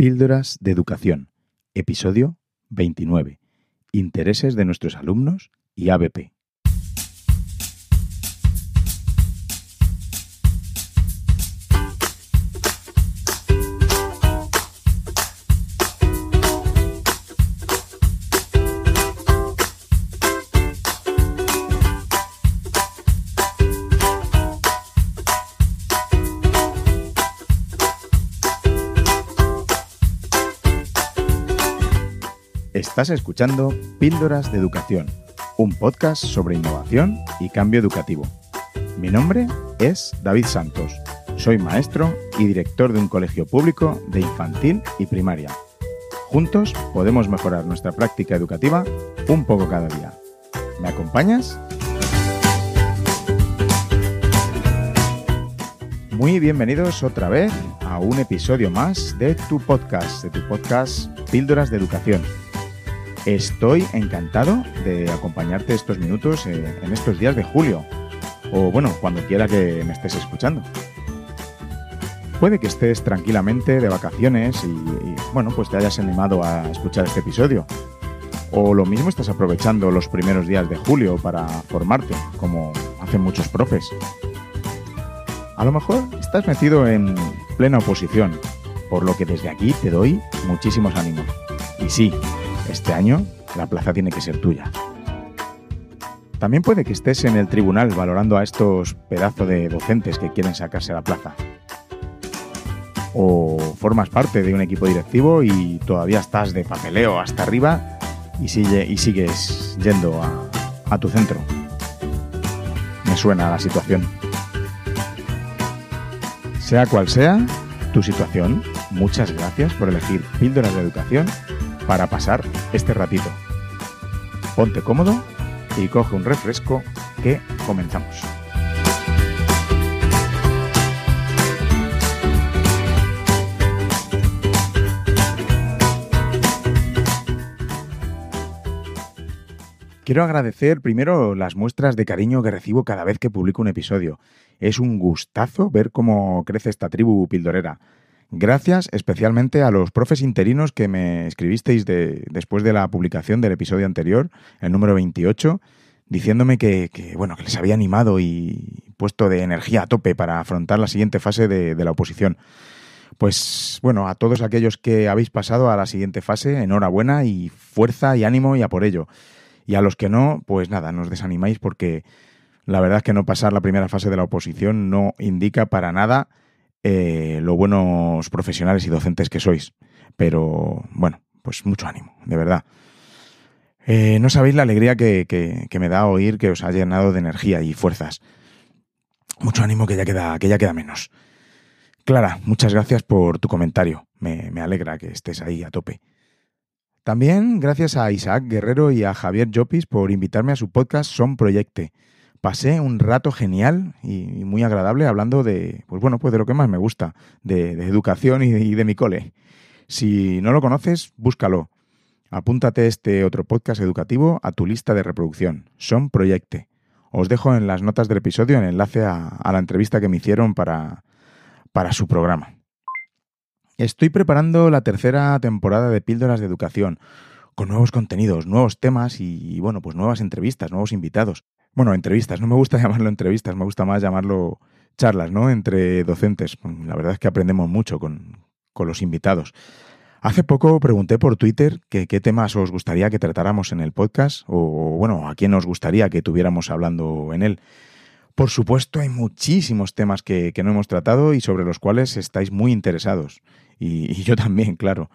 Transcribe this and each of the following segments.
Píldoras de Educación, episodio 29. Intereses de nuestros alumnos y ABP. Estás escuchando Píldoras de Educación, un podcast sobre innovación y cambio educativo. Mi nombre es David Santos. Soy maestro y director de un colegio público de infantil y primaria. Juntos podemos mejorar nuestra práctica educativa un poco cada día. ¿Me acompañas? Muy bienvenidos otra vez a un episodio más de tu podcast, de tu podcast Píldoras de Educación Estoy encantado de acompañarte estos minutos eh, en estos días de julio, o bueno, cuando quiera que me estés escuchando. Puede que estés tranquilamente de vacaciones y, bueno, pues te hayas animado a escuchar este episodio. O lo mismo estás aprovechando los primeros días de julio para formarte, como hacen muchos profes. A lo mejor estás metido en plena oposición, por lo que desde aquí te doy muchísimos ánimos. Y sí, este año la plaza tiene que ser tuya. También puede que estés en el tribunal valorando a estos pedazos de docentes que quieren sacarse la plaza. O formas parte de un equipo directivo y todavía estás de papeleo hasta arriba y, sigue, y sigues yendo a, a tu centro. Me suena la situación. Sea cual sea tu situación, muchas gracias por elegir Píldoras de Educación para pasar este ratito. Ponte cómodo y coge un refresco que comenzamos. Quiero agradecer primero las muestras de cariño que recibo cada vez que publico un episodio. Es un gustazo ver cómo crece esta tribu pildorera. Gracias especialmente a los profes interinos que me escribisteis después de la publicación del episodio anterior, el número 28, diciéndome que, bueno, que les había animado y puesto de energía a tope para afrontar la siguiente fase de, de la oposición. Pues bueno, a todos aquellos que habéis pasado a la siguiente fase, enhorabuena y fuerza y ánimo y a por ello. Y a los que no, pues nada, nos desanimáis porque la verdad es que no pasar la primera fase de la oposición no indica para nada eh, lo buenos profesionales y docentes que sois. Pero bueno, pues mucho ánimo, de verdad. Eh, no sabéis la alegría que, que, me da oír que os ha llenado de energía y fuerzas. Mucho ánimo que ya queda, que ya queda menos. Clara, muchas gracias por tu comentario. Me, me alegra que estés ahí a tope. También gracias a Isaac Guerrero y a Javier Llopis por invitarme a su podcast Son Proyecte pasé un rato genial y, muy agradable hablando de, pues bueno, pues de lo que más me gusta, de, educación y de, mi cole. Si no lo conoces, búscalo. Apúntate este otro podcast educativo a tu lista de reproducción. Son Proyecte. Os dejo en las notas del episodio el enlace a, la entrevista que me hicieron para, para su programa. Estoy preparando la tercera temporada de Píldoras de Educación, con nuevos contenidos, nuevos temas y, bueno, pues nuevas entrevistas, nuevos invitados. Bueno, entrevistas, no me gusta llamarlo entrevistas, me gusta más llamarlo charlas, ¿no? Entre docentes. La verdad es que aprendemos mucho con, los invitados. Hace poco pregunté por Twitter qué temas os gustaría que tratáramos en el podcast o, bueno, a quién os gustaría que tuviéramos hablando en él. Por supuesto, hay muchísimos temas que, no hemos tratado y sobre los cuales estáis muy interesados. y yo también, claro.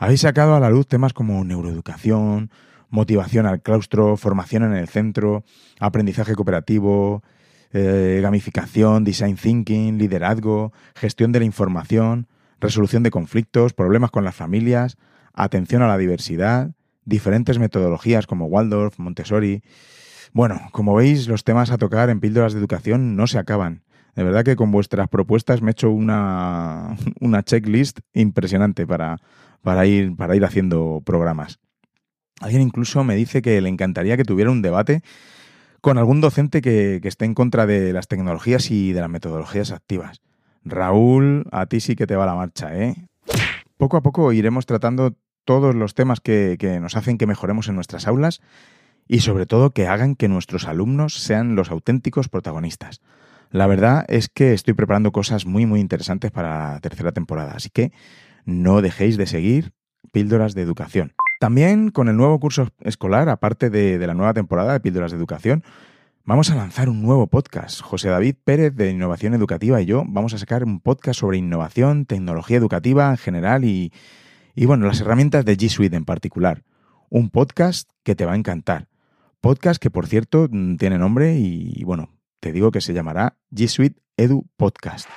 Habéis sacado a la luz temas como neuroeducación, motivación al claustro, formación en el centro, aprendizaje cooperativo, eh, gamificación, design thinking, liderazgo, gestión de la información, resolución de conflictos, problemas con las familias, atención a la diversidad, diferentes metodologías como Waldorf, Montessori. Bueno, como veis, los temas a tocar en píldoras de educación no se acaban. De verdad que con vuestras propuestas me he hecho una, una checklist impresionante para, para, ir, para ir haciendo programas. Alguien incluso me dice que le encantaría que tuviera un debate con algún docente que, esté en contra de las tecnologías y de las metodologías activas. Raúl, a ti sí que te va la marcha, ¿eh? Poco a poco iremos tratando todos los temas que, nos hacen que mejoremos en nuestras aulas y sobre todo que hagan que nuestros alumnos sean los auténticos protagonistas. La verdad es que estoy preparando cosas muy muy interesantes para la tercera temporada, así que no dejéis de seguir Píldoras de Educación. También con el nuevo curso escolar, aparte de, de, la nueva temporada de Píldoras de Educación, vamos a lanzar un nuevo podcast. José David Pérez de Innovación Educativa y yo vamos a sacar un podcast sobre innovación, tecnología educativa en general y, y bueno, las herramientas de G Suite en particular. Un podcast que te va a encantar. Podcast que, por cierto, mm, tiene nombre y, bueno, te digo que se llamará G Suite Edu Podcast.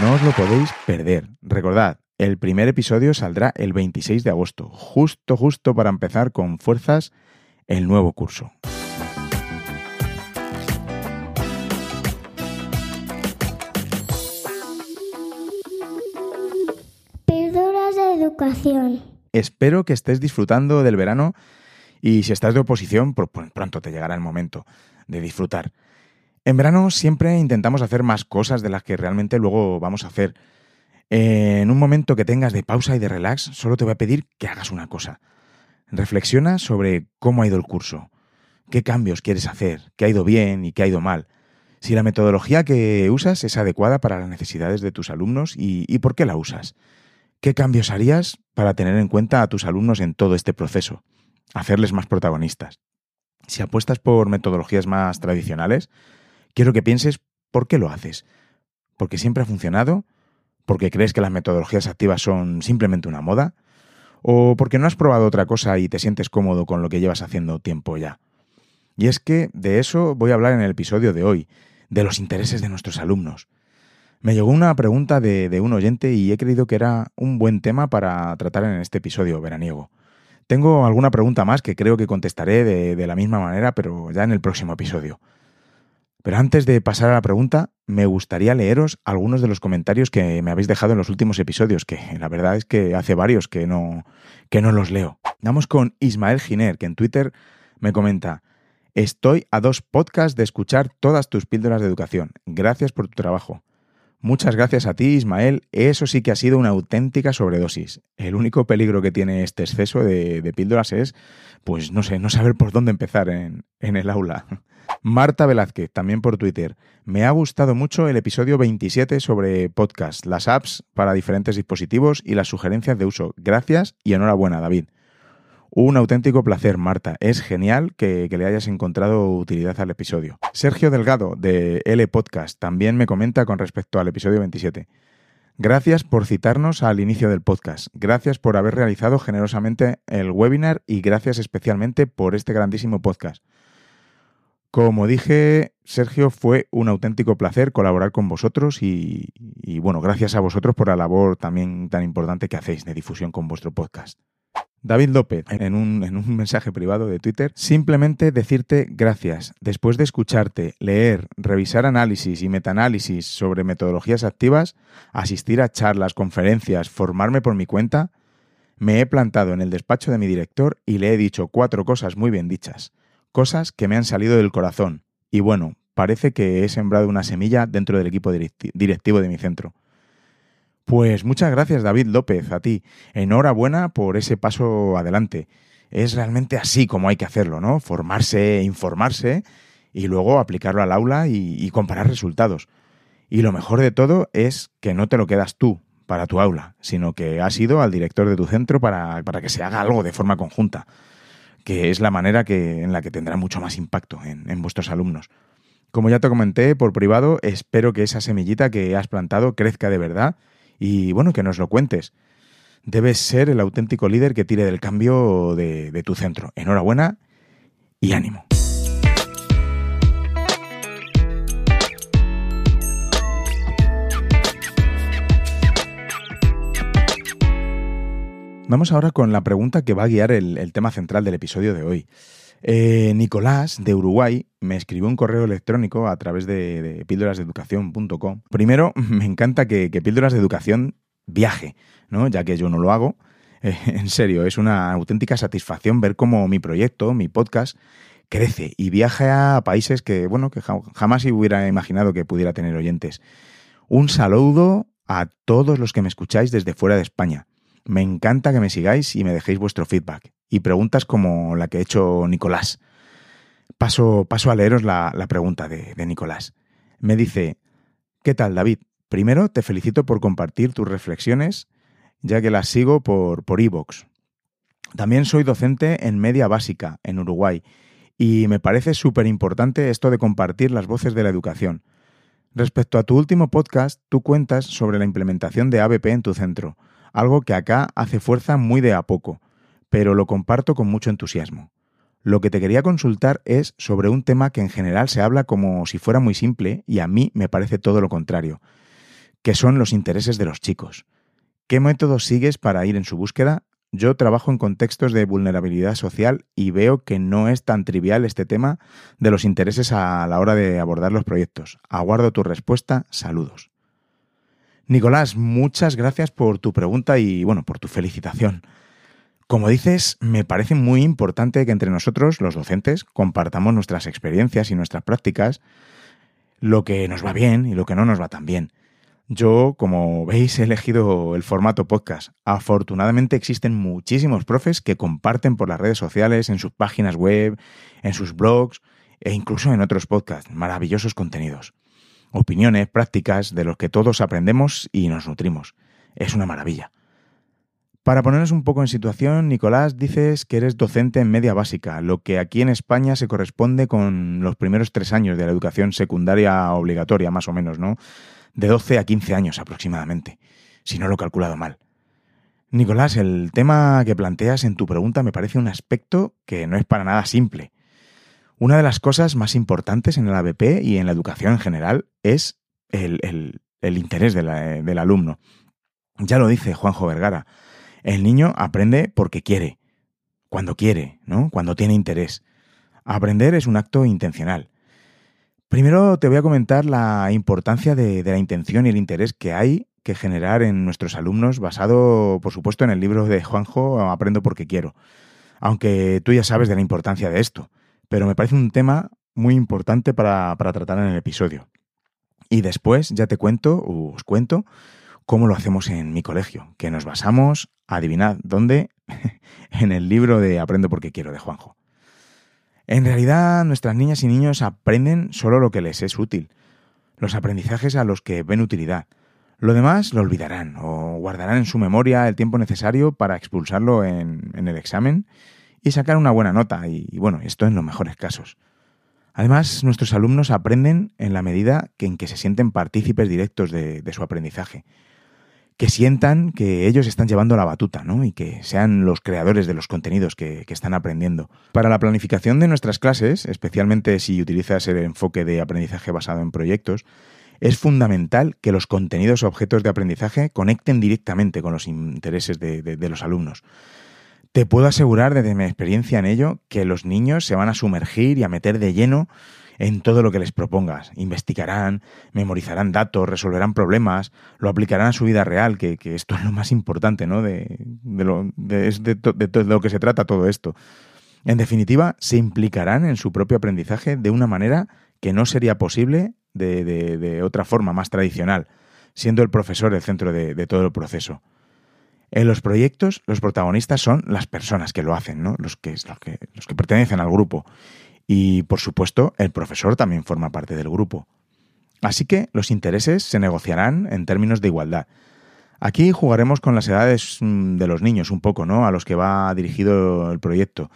No os lo podéis perder. Recordad, el primer episodio saldrá el 26 de agosto, justo, justo para empezar con fuerzas el nuevo curso. Píldoras de educación. Espero que estés disfrutando del verano y si estás de oposición, pronto te llegará el momento de disfrutar. En verano siempre intentamos hacer más cosas de las que realmente luego vamos a hacer. En un momento que tengas de pausa y de relax, solo te voy a pedir que hagas una cosa. Reflexiona sobre cómo ha ido el curso, qué cambios quieres hacer, qué ha ido bien y qué ha ido mal, si la metodología que usas es adecuada para las necesidades de tus alumnos y, y por qué la usas. ¿Qué cambios harías para tener en cuenta a tus alumnos en todo este proceso? Hacerles más protagonistas. Si apuestas por metodologías más tradicionales, quiero que pienses por qué lo haces. ¿Porque siempre ha funcionado? ¿Porque crees que las metodologías activas son simplemente una moda? ¿O porque no has probado otra cosa y te sientes cómodo con lo que llevas haciendo tiempo ya? Y es que de eso voy a hablar en el episodio de hoy, de los intereses de nuestros alumnos. Me llegó una pregunta de, un oyente y he creído que era un buen tema para tratar en este episodio veraniego. Tengo alguna pregunta más que creo que contestaré de la misma manera, pero ya en el próximo episodio. Pero antes de pasar a la pregunta, me gustaría leeros algunos de los comentarios que me habéis dejado en los últimos episodios, que la verdad es que hace varios que no, que no los leo. Vamos con Ismael Giner, que en Twitter me comenta, estoy a dos podcasts de escuchar todas tus píldoras de educación. Gracias por tu trabajo. Muchas gracias a ti, Ismael. Eso sí que ha sido una auténtica sobredosis. El único peligro que tiene este exceso de, de píldoras es, pues no sé, no saber por dónde empezar en, en el aula. Marta Velázquez, también por Twitter. Me ha gustado mucho el episodio 27 sobre podcast, las apps para diferentes dispositivos y las sugerencias de uso. Gracias y enhorabuena, David. Un auténtico placer, Marta. Es genial que, que, le hayas encontrado utilidad al episodio. Sergio Delgado, de L Podcast, también me comenta con respecto al episodio 27. Gracias por citarnos al inicio del podcast. Gracias por haber realizado generosamente el webinar y gracias especialmente por este grandísimo podcast. Como dije, Sergio, fue un auténtico placer colaborar con vosotros y, bueno, gracias a vosotros por la labor también tan importante que hacéis de difusión con vuestro podcast. David López, en un, en un, mensaje privado de Twitter, simplemente decirte gracias. Después de escucharte, leer, revisar análisis y metaanálisis sobre metodologías activas, asistir a charlas, conferencias, formarme por mi cuenta, me he plantado en el despacho de mi director y le he dicho cuatro cosas muy bien dichas cosas que me han salido del corazón. Y bueno, parece que he sembrado una semilla dentro del equipo directivo de mi centro. Pues muchas gracias David López, a ti. Enhorabuena por ese paso adelante. Es realmente así como hay que hacerlo, ¿no? Formarse, informarse y luego aplicarlo al aula y, y comparar resultados. Y lo mejor de todo es que no te lo quedas tú para tu aula, sino que has ido al director de tu centro para, para que se haga algo de forma conjunta que es la manera que, en la que tendrá mucho más impacto en, en vuestros alumnos. Como ya te comenté por privado, espero que esa semillita que has plantado crezca de verdad y bueno, que nos lo cuentes. Debes ser el auténtico líder que tire del cambio de, de tu centro. Enhorabuena y ánimo. Vamos ahora con la pregunta que va a guiar el, tema central del episodio de hoy. Eh, Nicolás, de Uruguay, me escribió un correo electrónico a través de, de píldorasdeeducación.com. Primero, me encanta que, que, Píldoras de Educación viaje, ¿no? ya que yo no lo hago. Eh, en serio, es una auténtica satisfacción ver cómo mi proyecto, mi podcast, crece y viaja a países que, bueno, que jamás hubiera imaginado que pudiera tener oyentes. Un saludo a todos los que me escucháis desde fuera de España. Me encanta que me sigáis y me dejéis vuestro feedback y preguntas como la que ha hecho Nicolás. Paso, paso a leeros la, pregunta de, de Nicolás. Me dice, ¿qué tal David? Primero te felicito por compartir tus reflexiones, ya que las sigo por por iVoox. También soy docente en media básica en Uruguay y me parece súper importante esto de compartir las voces de la educación. Respecto a tu último podcast, tú cuentas sobre la implementación de ABP en tu centro, algo que acá hace fuerza muy de a poco, pero lo comparto con mucho entusiasmo. Lo que te quería consultar es sobre un tema que en general se habla como si fuera muy simple y a mí me parece todo lo contrario, que son los intereses de los chicos. ¿Qué métodos sigues para ir en su búsqueda yo trabajo en contextos de vulnerabilidad social y veo que no es tan trivial este tema de los intereses a la hora de abordar los proyectos. Aguardo tu respuesta. Saludos. Nicolás, muchas gracias por tu pregunta y bueno, por tu felicitación. Como dices, me parece muy importante que entre nosotros, los docentes, compartamos nuestras experiencias y nuestras prácticas, lo que nos va bien y lo que no nos va tan bien. Yo, como veis, he elegido el formato podcast. Afortunadamente existen muchísimos profes que comparten por las redes sociales, en sus páginas web, en sus blogs e incluso en otros podcasts. Maravillosos contenidos. Opiniones, prácticas de los que todos aprendemos y nos nutrimos. Es una maravilla. Para ponernos un poco en situación, Nicolás, dices que eres docente en media básica, lo que aquí en España se corresponde con los primeros tres años de la educación secundaria obligatoria, más o menos, ¿no? de 12 a 15 años aproximadamente, si no lo he calculado mal. Nicolás, el tema que planteas en tu pregunta me parece un aspecto que no es para nada simple. Una de las cosas más importantes en el ABP y en la educación en general es el, interés del alumno. Ya lo dice Juanjo Vergara, el niño aprende porque quiere, cuando quiere, ¿no? Cuando tiene interés. Aprender es un acto intencional. Primero te voy a comentar la importancia de, la intención y el interés que hay que generar en nuestros alumnos, basado, por supuesto, en el libro de Juanjo, Aprendo porque quiero. Aunque tú ya sabes de la importancia de esto, pero me parece un tema muy importante para, para tratar en el episodio. Y después ya te cuento, os cuento, cómo lo hacemos en mi colegio, que nos basamos, adivinad dónde, en el libro de Aprendo porque quiero de Juanjo. En realidad, nuestras niñas y niños aprenden solo lo que les es útil, los aprendizajes a los que ven utilidad. Lo demás lo olvidarán o guardarán en su memoria el tiempo necesario para expulsarlo en, el examen y sacar una buena nota, y, bueno, esto en los mejores casos. Además, nuestros alumnos aprenden en la medida en que se sienten partícipes directos de su aprendizaje que sientan que ellos están llevando la batuta, ¿no? Y que sean los creadores de los contenidos que, están aprendiendo. Para la planificación de nuestras clases, especialmente si utilizas el enfoque de aprendizaje basado en proyectos, es fundamental que los contenidos objetos de aprendizaje conecten directamente con los intereses de los alumnos. Te puedo asegurar desde mi experiencia en ello que los niños se van a sumergir y a meter de lleno en todo lo que les propongas. Investigarán, memorizarán datos, resolverán problemas, lo aplicarán a su vida real, que, esto es lo más importante, ¿no? De, lo, de, de, lo que se trata todo esto. En definitiva, se implicarán en su propio aprendizaje de una manera que no sería posible de, otra forma más tradicional, siendo el profesor el centro de, todo el proceso. En los proyectos, los protagonistas son las personas que lo hacen, ¿no? los, que, los, que, pertenecen al grupo. Y, por supuesto, el profesor también forma parte del grupo. Así que los intereses se negociarán en términos de igualdad. Aquí jugaremos con las edades mm, de los niños un poco, ¿no? A los que va dirigido el proyecto.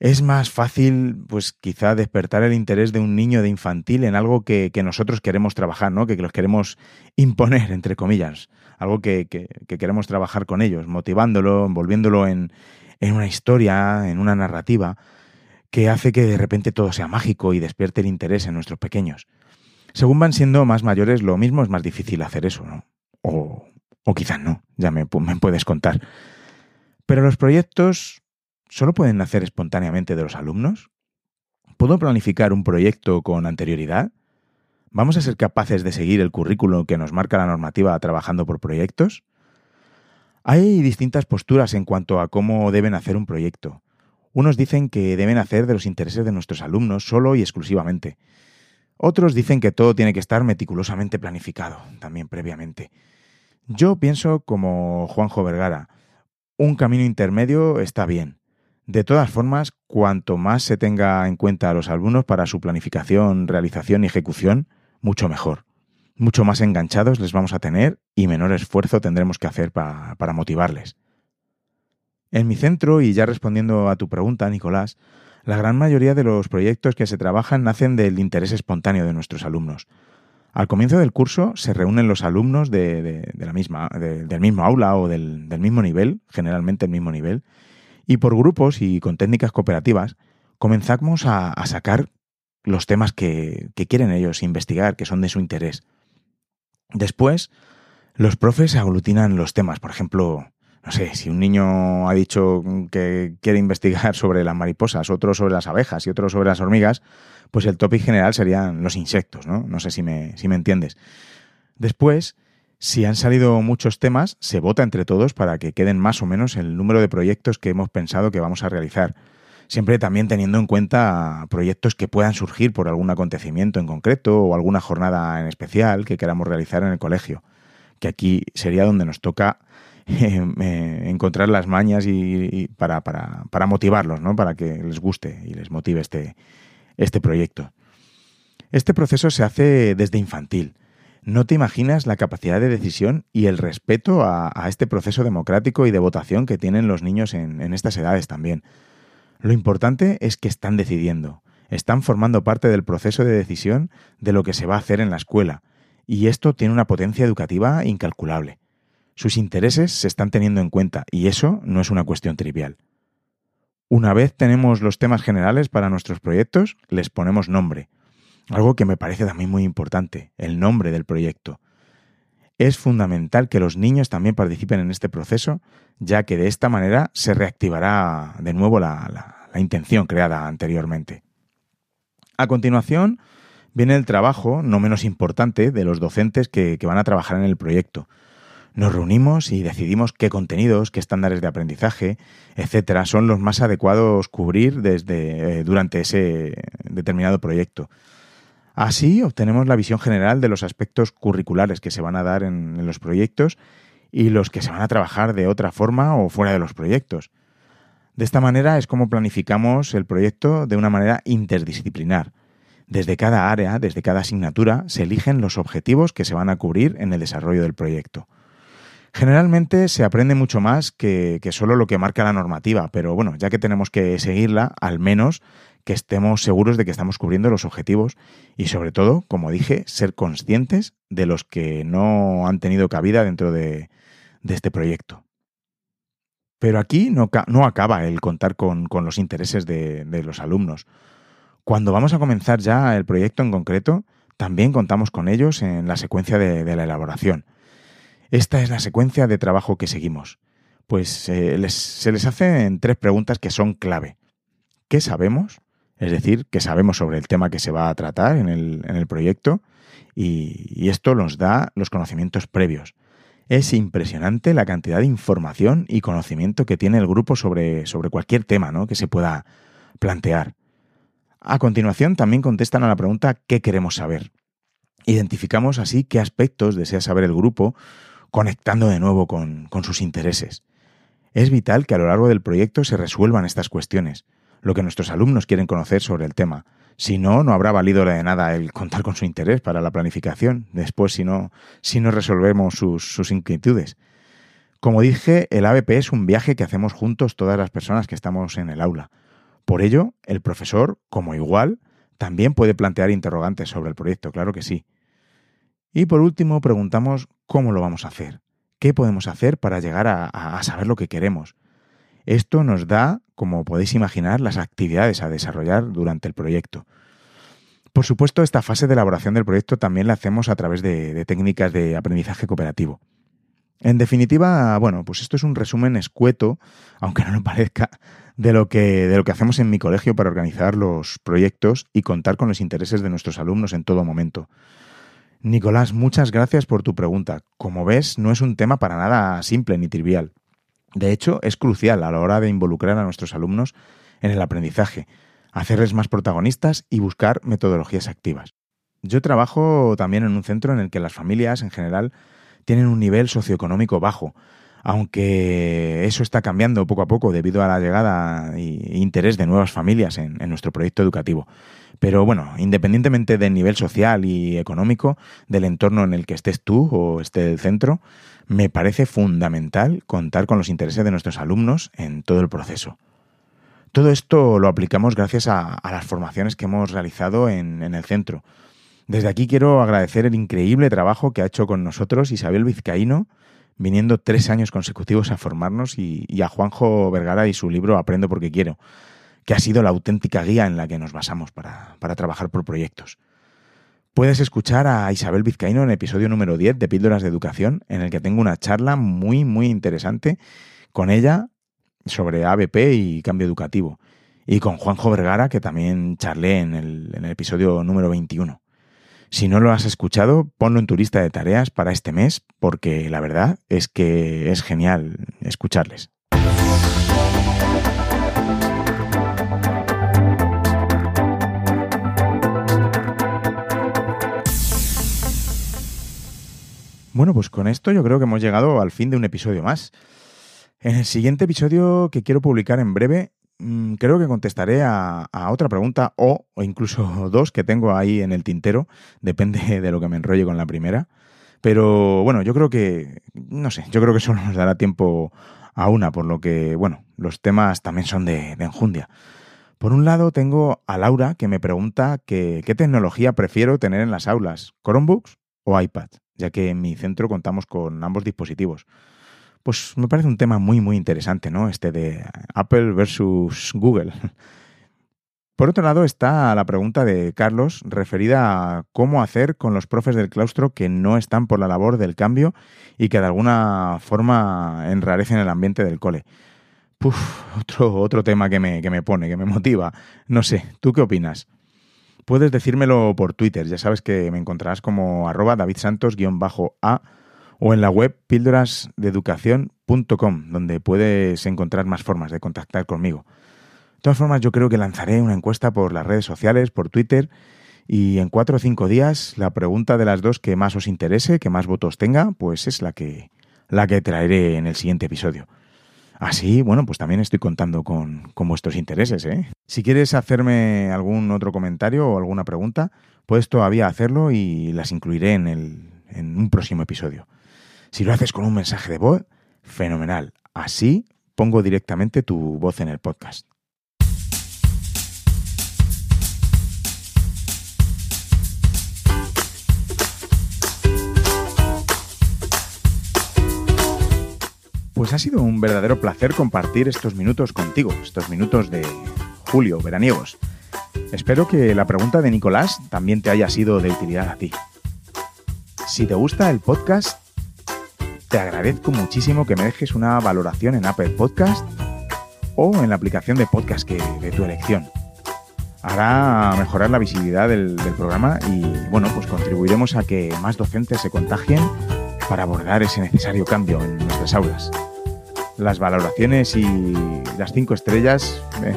Es más fácil, pues quizá despertar el interés de un niño de infantil en algo que, nosotros queremos trabajar, ¿no? Que, los queremos imponer, entre comillas. Algo que, queremos trabajar con ellos, motivándolo, envolviéndolo en, en una historia, en una narrativa que hace que de repente todo sea mágico y despierte el interés en nuestros pequeños. Según van siendo más mayores, lo mismo es más difícil hacer eso, ¿no? O, o quizás no, ya me, me puedes contar. Pero los proyectos solo pueden nacer espontáneamente de los alumnos. ¿Puedo planificar un proyecto con anterioridad? ¿Vamos a ser capaces de seguir el currículo que nos marca la normativa trabajando por proyectos? Hay distintas posturas en cuanto a cómo deben hacer un proyecto. Unos dicen que deben hacer de los intereses de nuestros alumnos solo y exclusivamente. Otros dicen que todo tiene que estar meticulosamente planificado, también previamente. Yo pienso como Juanjo Vergara, un camino intermedio está bien. De todas formas, cuanto más se tenga en cuenta a los alumnos para su planificación, realización y ejecución, mucho mejor. Mucho más enganchados les vamos a tener y menor esfuerzo tendremos que hacer para motivarles. En mi centro, y ya respondiendo a tu pregunta, Nicolás, la gran mayoría de los proyectos que se trabajan nacen del interés espontáneo de nuestros alumnos. Al comienzo del curso se reúnen los alumnos de, la misma, del mismo aula o del, mismo nivel, generalmente el mismo nivel, y por grupos y con técnicas cooperativas comenzamos a, sacar los temas que, quieren ellos investigar, que son de su interés. Después, los profes aglutinan los temas, por ejemplo, no sé, si un niño ha dicho que quiere investigar sobre las mariposas, otro sobre las abejas y otro sobre las hormigas, pues el topic general serían los insectos, ¿no? No sé si me, si me entiendes. Después, si han salido muchos temas, se vota entre todos para que queden más o menos el número de proyectos que hemos pensado que vamos a realizar. Siempre también teniendo en cuenta proyectos que puedan surgir por algún acontecimiento en concreto o alguna jornada en especial que queramos realizar en el colegio. Que aquí sería donde nos toca eh, encontrar las mañas y, para, para, motivarlos, ¿no? para que les guste y les motive este, este proyecto. Este proceso se hace desde infantil. No te imaginas la capacidad de decisión y el respeto a, este proceso democrático y de votación que tienen los niños en, estas edades también. Lo importante es que están decidiendo, están formando parte del proceso de decisión de lo que se va a hacer en la escuela, y esto tiene una potencia educativa incalculable. Sus intereses se están teniendo en cuenta y eso no es una cuestión trivial. Una vez tenemos los temas generales para nuestros proyectos, les ponemos nombre. Algo que me parece también muy importante, el nombre del proyecto. Es fundamental que los niños también participen en este proceso, ya que de esta manera se reactivará de nuevo la, intención creada anteriormente. A continuación, viene el trabajo, no menos importante, de los docentes que van a trabajar en el proyecto, nos reunimos y decidimos qué contenidos, qué estándares de aprendizaje, etcétera, son los más adecuados cubrir desde, eh, durante ese determinado proyecto. Así obtenemos la visión general de los aspectos curriculares que se van a dar en, los proyectos y los que se van a trabajar de otra forma o fuera de los proyectos. De esta manera es como planificamos el proyecto de una manera interdisciplinar. Desde cada área, desde cada asignatura, se eligen los objetivos que se van a cubrir en el desarrollo del proyecto. Generalmente se aprende mucho más que, solo lo que marca la normativa, pero bueno, ya que tenemos que seguirla, al menos que estemos seguros de que estamos cubriendo los objetivos y sobre todo, como dije, ser conscientes de los que no han tenido cabida dentro de, este proyecto. Pero aquí no, acaba el contar con, los intereses de, los alumnos. Cuando vamos a comenzar ya el proyecto en concreto, también contamos con ellos en la secuencia de la elaboración. Esta es la secuencia de trabajo que seguimos. Pues eh, se les hacen tres preguntas que son clave. ¿Qué sabemos? Es decir, ¿qué sabemos sobre el tema que se va a tratar en el, proyecto? Y, esto nos da los conocimientos previos. Es impresionante la cantidad de información y conocimiento que tiene el grupo sobre, sobre cualquier tema ¿no? que se pueda plantear. A continuación también contestan a la pregunta ¿qué queremos saber? Identificamos así qué aspectos desea saber el grupo conectando de nuevo con, sus intereses. Es vital que a lo largo del proyecto se resuelvan estas cuestiones, lo que nuestros alumnos quieren conocer sobre el tema. Si no, no habrá valido de nada el contar con su interés para la planificación, después si no, si no resolvemos sus, sus inquietudes. Como dije, el ABP es un viaje que hacemos juntos todas las personas que estamos en el aula. Por ello, el profesor, como igual, también puede plantear interrogantes sobre el proyecto, claro que sí. Y por último, preguntamos cómo lo vamos a hacer. ¿Qué podemos hacer para llegar a, saber lo que queremos? Esto nos da, como podéis imaginar, las actividades a desarrollar durante el proyecto. Por supuesto, esta fase de elaboración del proyecto también la hacemos a través de, técnicas de aprendizaje cooperativo. En definitiva, bueno, pues esto es un resumen escueto, aunque no lo parezca, de lo que, de lo que hacemos en mi colegio para organizar los proyectos y contar con los intereses de nuestros alumnos en todo momento. Nicolás, muchas gracias por tu pregunta. Como ves, no es un tema para nada simple ni trivial. De hecho, es crucial a la hora de involucrar a nuestros alumnos en el aprendizaje, hacerles más protagonistas y buscar metodologías activas. Yo trabajo también en un centro en el que las familias en general tienen un nivel socioeconómico bajo, aunque eso está cambiando poco a poco debido a la llegada e interés de nuevas familias en, nuestro proyecto educativo. Pero bueno, independientemente del nivel social y económico, del entorno en el que estés tú o esté el centro, me parece fundamental contar con los intereses de nuestros alumnos en todo el proceso. Todo esto lo aplicamos gracias a, las formaciones que hemos realizado en, el centro. Desde aquí quiero agradecer el increíble trabajo que ha hecho con nosotros Isabel Vizcaíno, viniendo tres años consecutivos a formarnos, y, a Juanjo Vergara y su libro Aprendo porque quiero, que ha sido la auténtica guía en la que nos basamos para, para trabajar por proyectos. Puedes escuchar a Isabel Vizcaíno en el episodio número 10 de Píldoras de Educación, en el que tengo una charla muy, muy interesante con ella sobre ABP y cambio educativo. Y con Juanjo Vergara, que también charlé en el, episodio número 21. Si no lo has escuchado, ponlo en tu lista de tareas para este mes, porque la verdad es que es genial escucharles. Bueno, pues con esto yo creo que hemos llegado al fin de un episodio más. En el siguiente episodio que quiero publicar en breve, creo que contestaré a, otra pregunta o, incluso dos que tengo ahí en el tintero, depende de lo que me enrolle con la primera. Pero bueno, yo creo que, no sé, yo creo que solo nos dará tiempo a una, por lo que, bueno, los temas también son de, enjundia. Por un lado tengo a Laura que me pregunta qué tecnología prefiero tener en las aulas, Chromebooks o iPad, ya que en mi centro contamos con ambos dispositivos. Pues me parece un tema muy, muy interesante, ¿no? Este de Apple versus Google. Por otro lado está la pregunta de Carlos referida a cómo hacer con los profes del claustro que no están por la labor del cambio y que de alguna forma enrarecen el ambiente del cole. Puf, otro, otro tema que me, que me pone, que me motiva. No sé, ¿tú qué opinas? Puedes decírmelo por Twitter, ya sabes que me encontrarás como arroba davidsantos-a o en la web píldorasdeeducación.com, donde puedes encontrar más formas de contactar conmigo. De todas formas, yo creo que lanzaré una encuesta por las redes sociales, por Twitter, y en cuatro o cinco días la pregunta de las dos que más os interese, que más votos tenga, pues es la que, la que traeré en el siguiente episodio. Así, bueno, pues también estoy contando con, con, vuestros intereses. ¿eh? Si quieres hacerme algún otro comentario o alguna pregunta, puedes todavía hacerlo y las incluiré en, el, en un próximo episodio. Si lo haces con un mensaje de voz, fenomenal. Así pongo directamente tu voz en el podcast. Pues ha sido un verdadero placer compartir estos minutos contigo, estos minutos de julio, veraniegos. Espero que la pregunta de Nicolás también te haya sido de utilidad a ti. Si te gusta el podcast, te agradezco muchísimo que me dejes una valoración en Apple Podcast o en la aplicación de podcast que, de tu elección. Hará mejorar la visibilidad del, programa y bueno, pues contribuiremos a que más docentes se contagien para abordar ese necesario cambio en nuestras aulas. Las valoraciones y las cinco estrellas eh,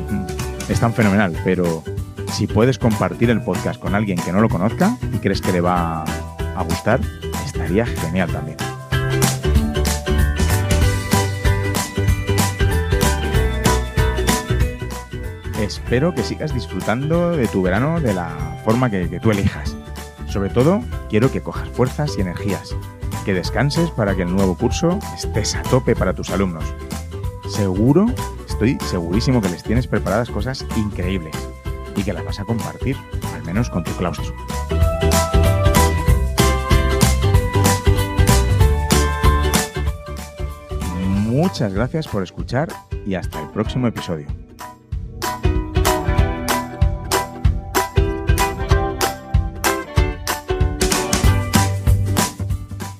están fenomenal, pero si puedes compartir el podcast con alguien que no lo conozca y crees que le va a gustar, estaría genial también. Espero que sigas disfrutando de tu verano de la forma que, tú elijas. Sobre todo, quiero que cojas fuerzas y energías, que descanses para que el nuevo curso estés a tope para tus alumnos. Seguro, estoy segurísimo que les tienes preparadas cosas increíbles y que las vas a compartir, al menos con tu claustro. Muchas gracias por escuchar y hasta el próximo episodio.